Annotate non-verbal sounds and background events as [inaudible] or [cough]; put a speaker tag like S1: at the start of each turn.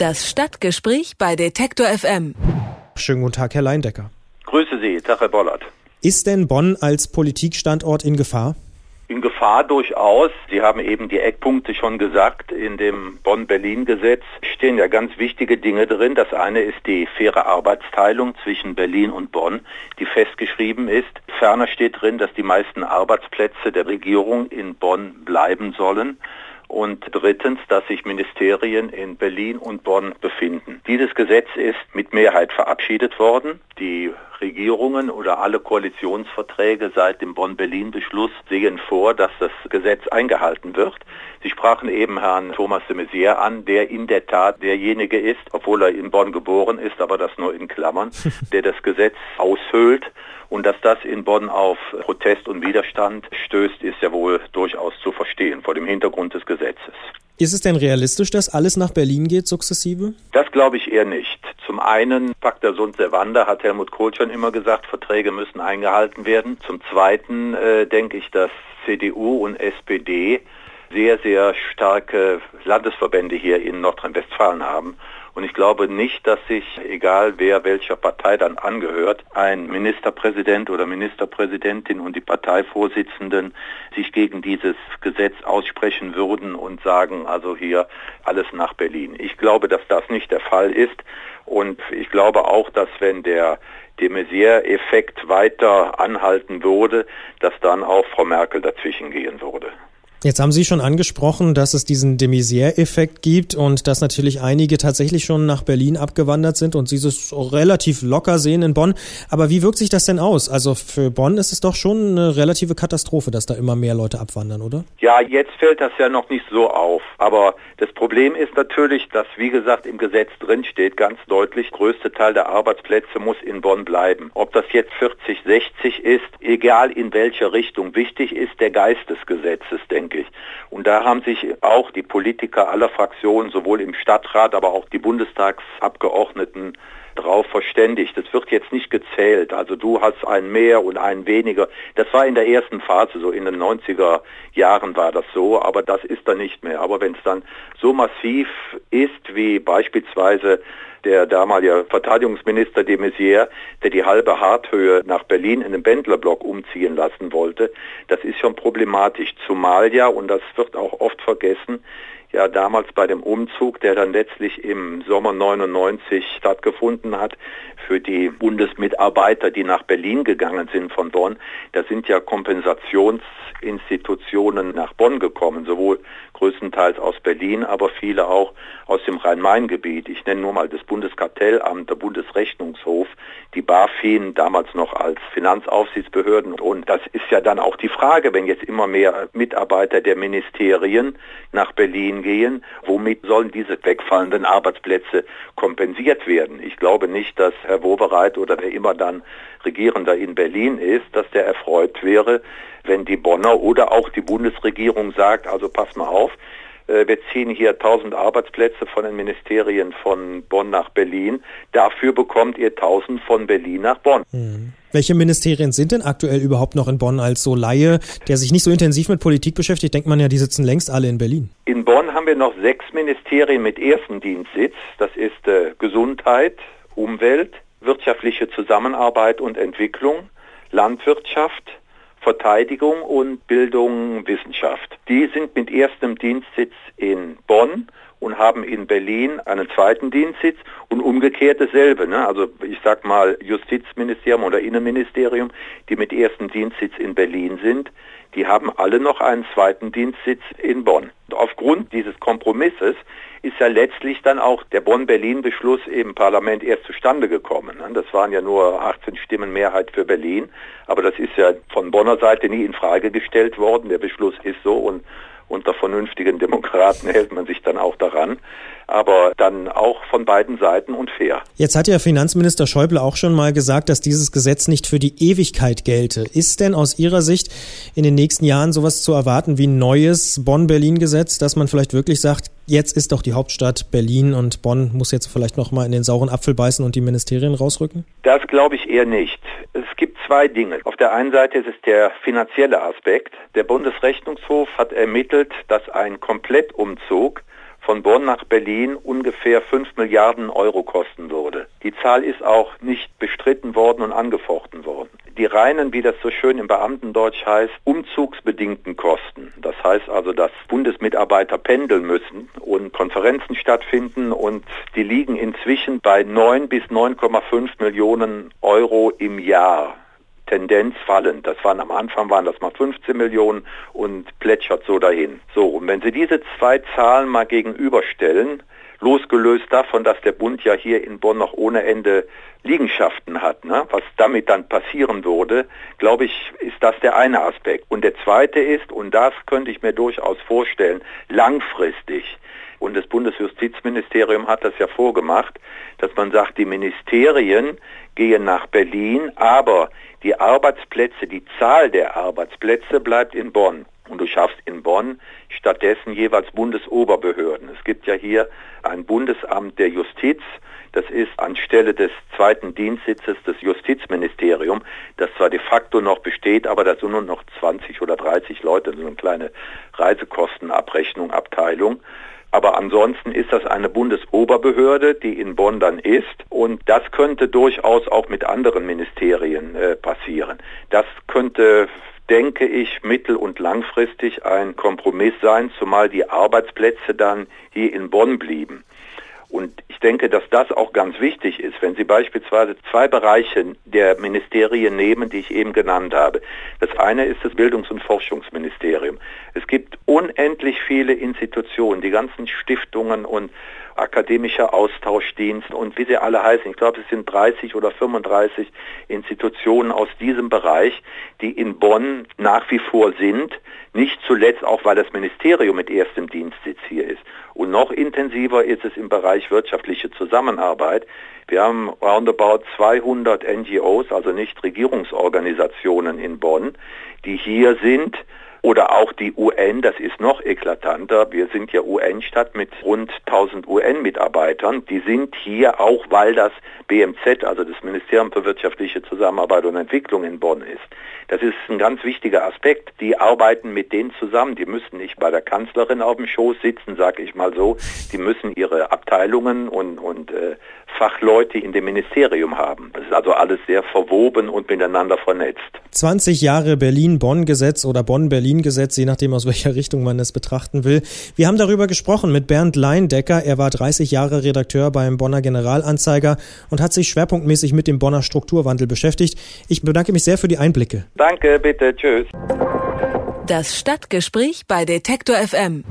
S1: Das Stadtgespräch bei Detektor FM.
S2: Schönen guten Tag, Herr Leindecker.
S3: Grüße Sie, Tag, Herr Bollert.
S2: Ist denn Bonn als Politikstandort in Gefahr?
S3: In Gefahr durchaus. Sie haben eben die Eckpunkte schon gesagt. In dem Bonn-Berlin-Gesetz stehen ja ganz wichtige Dinge drin. Das eine ist die faire Arbeitsteilung zwischen Berlin und Bonn, die festgeschrieben ist. Ferner steht drin, dass die meisten Arbeitsplätze der Regierung in Bonn bleiben sollen und drittens, dass sich Ministerien in Berlin und Bonn befinden. Dieses Gesetz ist mit Mehrheit verabschiedet worden. Die Regierungen oder alle Koalitionsverträge seit dem Bonn-Berlin-Beschluss sehen vor, dass das Gesetz eingehalten wird. Sie sprachen eben Herrn Thomas de Maizière an, der in der Tat derjenige ist, obwohl er in Bonn geboren ist, aber das nur in Klammern, [laughs] der das Gesetz aushöhlt. Und dass das in Bonn auf Protest und Widerstand stößt, ist ja wohl durchaus zu verstehen vor dem Hintergrund des Gesetzes.
S2: Ist es denn realistisch, dass alles nach Berlin geht, sukzessive?
S3: Das glaube ich eher nicht. Zum einen, Pacta sunt servanda, hat Helmut Kohl schon immer gesagt, Verträge müssen eingehalten werden. Zum zweiten äh, denke ich, dass CDU und SPD sehr, sehr starke Landesverbände hier in Nordrhein-Westfalen haben. Und ich glaube nicht, dass sich, egal wer welcher Partei dann angehört, ein Ministerpräsident oder Ministerpräsidentin und die Parteivorsitzenden sich gegen dieses Gesetz aussprechen würden und sagen, also hier alles nach Berlin. Ich glaube, dass das nicht der Fall ist. Und ich glaube auch, dass wenn der de Maizière-Effekt weiter anhalten würde, dass dann auch Frau Merkel dazwischen gehen würde.
S2: Jetzt haben Sie schon angesprochen, dass es diesen de Maizière-Effekt gibt und dass natürlich einige tatsächlich schon nach Berlin abgewandert sind und Sie es relativ locker sehen in Bonn. Aber wie wirkt sich das denn aus? Also für Bonn ist es doch schon eine relative Katastrophe, dass da immer mehr Leute abwandern, oder?
S3: Ja, jetzt fällt das ja noch nicht so auf. Aber das Problem ist natürlich, dass, wie gesagt, im Gesetz drinsteht, ganz deutlich, größte Teil der Arbeitsplätze muss in Bonn bleiben. Ob das jetzt 40, 60 ist, egal in welche Richtung. Wichtig ist der Geist des Gesetzes, denke denke. Und da haben sich auch die Politiker aller Fraktionen, sowohl im Stadtrat, aber auch die Bundestagsabgeordneten drauf verständigt. Es wird jetzt nicht gezählt. Also du hast einen mehr und einen weniger. Das war in der ersten Phase, so in den 90er Jahren war das so, aber das ist dann nicht mehr. Aber wenn es dann so massiv ist, wie beispielsweise der damalige Verteidigungsminister de Maizière, der die halbe Harthöhe nach Berlin in den Bändlerblock umziehen lassen wollte. Das ist schon problematisch, zumal ja, und das wird auch oft vergessen, ja damals bei dem Umzug, der dann letztlich im Sommer 99 stattgefunden hat, für die Bundesmitarbeiter, die nach Berlin gegangen sind von Bonn, da sind ja Kompensationsinstitutionen nach Bonn gekommen, sowohl größtenteils aus Berlin, aber viele auch aus dem Rhein-Main-Gebiet. Ich nenne nur mal das Bundeskartellamt, der Bundesrechnungshof, die BaFin, damals noch als Finanzaufsichtsbehörden. Und das ist ja dann auch die Frage, wenn jetzt immer mehr Mitarbeiter der Ministerien nach Berlin gehen, womit sollen diese wegfallenden Arbeitsplätze kompensiert werden? Ich glaube nicht, dass Herr Wobereit oder wer immer dann Regierender in Berlin ist, dass der erfreut wäre, wenn die Bonner oder auch die Bundesregierung sagt, also pass mal auf, wir ziehen hier 1000 Arbeitsplätze von den Ministerien von Bonn nach Berlin. Dafür bekommt ihr 1000 von Berlin nach Bonn.
S2: Mhm. Welche Ministerien sind denn aktuell überhaupt noch in Bonn als so Laie, der sich nicht so intensiv mit Politik beschäftigt? Denkt man ja, die sitzen längst alle in Berlin.
S3: In Bonn haben wir noch sechs Ministerien mit ersten Dienstsitz. Das ist äh, Gesundheit, Umwelt, wirtschaftliche Zusammenarbeit und Entwicklung, Landwirtschaft, Verteidigung und Bildung, Wissenschaft. Die sind mit erstem Dienstsitz in Bonn und haben in Berlin einen zweiten Dienstsitz und umgekehrt dasselbe. Ne? Also ich sag mal Justizministerium oder Innenministerium, die mit ersten Dienstsitz in Berlin sind, die haben alle noch einen zweiten Dienstsitz in Bonn. Aufgrund dieses Kompromisses ist ja letztlich dann auch der Bonn-Berlin-Beschluss im Parlament erst zustande gekommen. Ne? Das waren ja nur 18 Stimmen Mehrheit für Berlin, aber das ist ja von Bonner Seite nie in Frage gestellt worden. Der Beschluss ist so und unter vernünftigen Demokraten [laughs] hält man sich dann auch daran, aber dann auch von beiden Seiten und fair.
S2: Jetzt hat ja Finanzminister Schäuble auch schon mal gesagt, dass dieses Gesetz nicht für die Ewigkeit gelte. Ist denn aus Ihrer Sicht in den nächsten Jahren sowas zu erwarten wie ein neues Bonn-Berlin-Gesetz, dass man vielleicht wirklich sagt, jetzt ist doch die Hauptstadt Berlin und Bonn muss jetzt vielleicht noch mal in den sauren Apfel beißen und die Ministerien rausrücken?
S3: Das glaube ich eher nicht. Es gibt zwei Dinge. Auf der einen Seite ist es der finanzielle Aspekt. Der Bundesrechnungshof hat ermittelt, dass ein Komplettumzug von Bonn nach Berlin ungefähr 5 Milliarden Euro kosten würde. Die Zahl ist auch nicht bestritten worden und angefochten worden. Die reinen, wie das so schön im Beamtendeutsch heißt, umzugsbedingten Kosten. Das heißt also, dass Bundesmitarbeiter pendeln müssen und Konferenzen stattfinden und die liegen inzwischen bei 9 bis 9,5 Millionen Euro im Jahr. Tendenz fallend. Das waren am Anfang waren das mal 15 Millionen und plätschert so dahin. So, und wenn Sie diese zwei Zahlen mal gegenüberstellen, losgelöst davon, dass der Bund ja hier in Bonn noch ohne Ende Liegenschaften hat, ne? was damit dann passieren würde, glaube ich, ist das der eine Aspekt. Und der zweite ist, und das könnte ich mir durchaus vorstellen, langfristig, und das Bundesjustizministerium hat das ja vorgemacht, dass man sagt, die Ministerien gehen nach Berlin, aber die Arbeitsplätze, die Zahl der Arbeitsplätze bleibt in Bonn. Und du schaffst in Bonn stattdessen jeweils Bundesoberbehörden. Es gibt ja hier ein Bundesamt der Justiz, das ist anstelle des zweiten Dienstsitzes des Justizministeriums, das zwar de facto noch besteht, aber da sind nur noch 20 oder 30 Leute, so eine kleine Reisekostenabrechnung, Abteilung. Aber ansonsten ist das eine Bundesoberbehörde, die in Bonn dann ist. Und das könnte durchaus auch mit anderen Ministerien äh, passieren. Das könnte denke ich, mittel- und langfristig ein Kompromiss sein, zumal die Arbeitsplätze dann hier in Bonn blieben. Und ich denke, dass das auch ganz wichtig ist, wenn Sie beispielsweise zwei Bereiche der Ministerien nehmen, die ich eben genannt habe. Das eine ist das Bildungs- und Forschungsministerium. Es gibt unendlich viele Institutionen, die ganzen Stiftungen und akademischer Austauschdienst und wie sie alle heißen. Ich glaube, es sind 30 oder 35 Institutionen aus diesem Bereich, die in Bonn nach wie vor sind. Nicht zuletzt auch, weil das Ministerium mit erstem Dienstsitz hier ist. Und noch intensiver ist es im Bereich wirtschaftliche Zusammenarbeit. Wir haben roundabout 200 NGOs, also Nichtregierungsorganisationen in Bonn, die hier sind oder auch die UN, das ist noch eklatanter. Wir sind ja UN-Stadt mit rund 1000 UN-Mitarbeitern. Die sind hier auch, weil das BMZ, also das Ministerium für wirtschaftliche Zusammenarbeit und Entwicklung in Bonn ist. Das ist ein ganz wichtiger Aspekt. Die arbeiten mit denen zusammen. Die müssen nicht bei der Kanzlerin auf dem Schoß sitzen, sage ich mal so. Die müssen ihre Abteilungen und, und äh, Fachleute in dem Ministerium haben. Das ist also alles sehr verwoben und miteinander vernetzt.
S2: 20 Jahre Berlin-Bonn-Gesetz oder Bonn-Berlin-Gesetz, je nachdem aus welcher Richtung man es betrachten will. Wir haben darüber gesprochen mit Bernd Leindecker. Er war 30 Jahre Redakteur beim Bonner Generalanzeiger und hat sich schwerpunktmäßig mit dem Bonner Strukturwandel beschäftigt. Ich bedanke mich sehr für die Einblicke.
S3: Danke, bitte, tschüss.
S1: Das Stadtgespräch bei Detektor FM.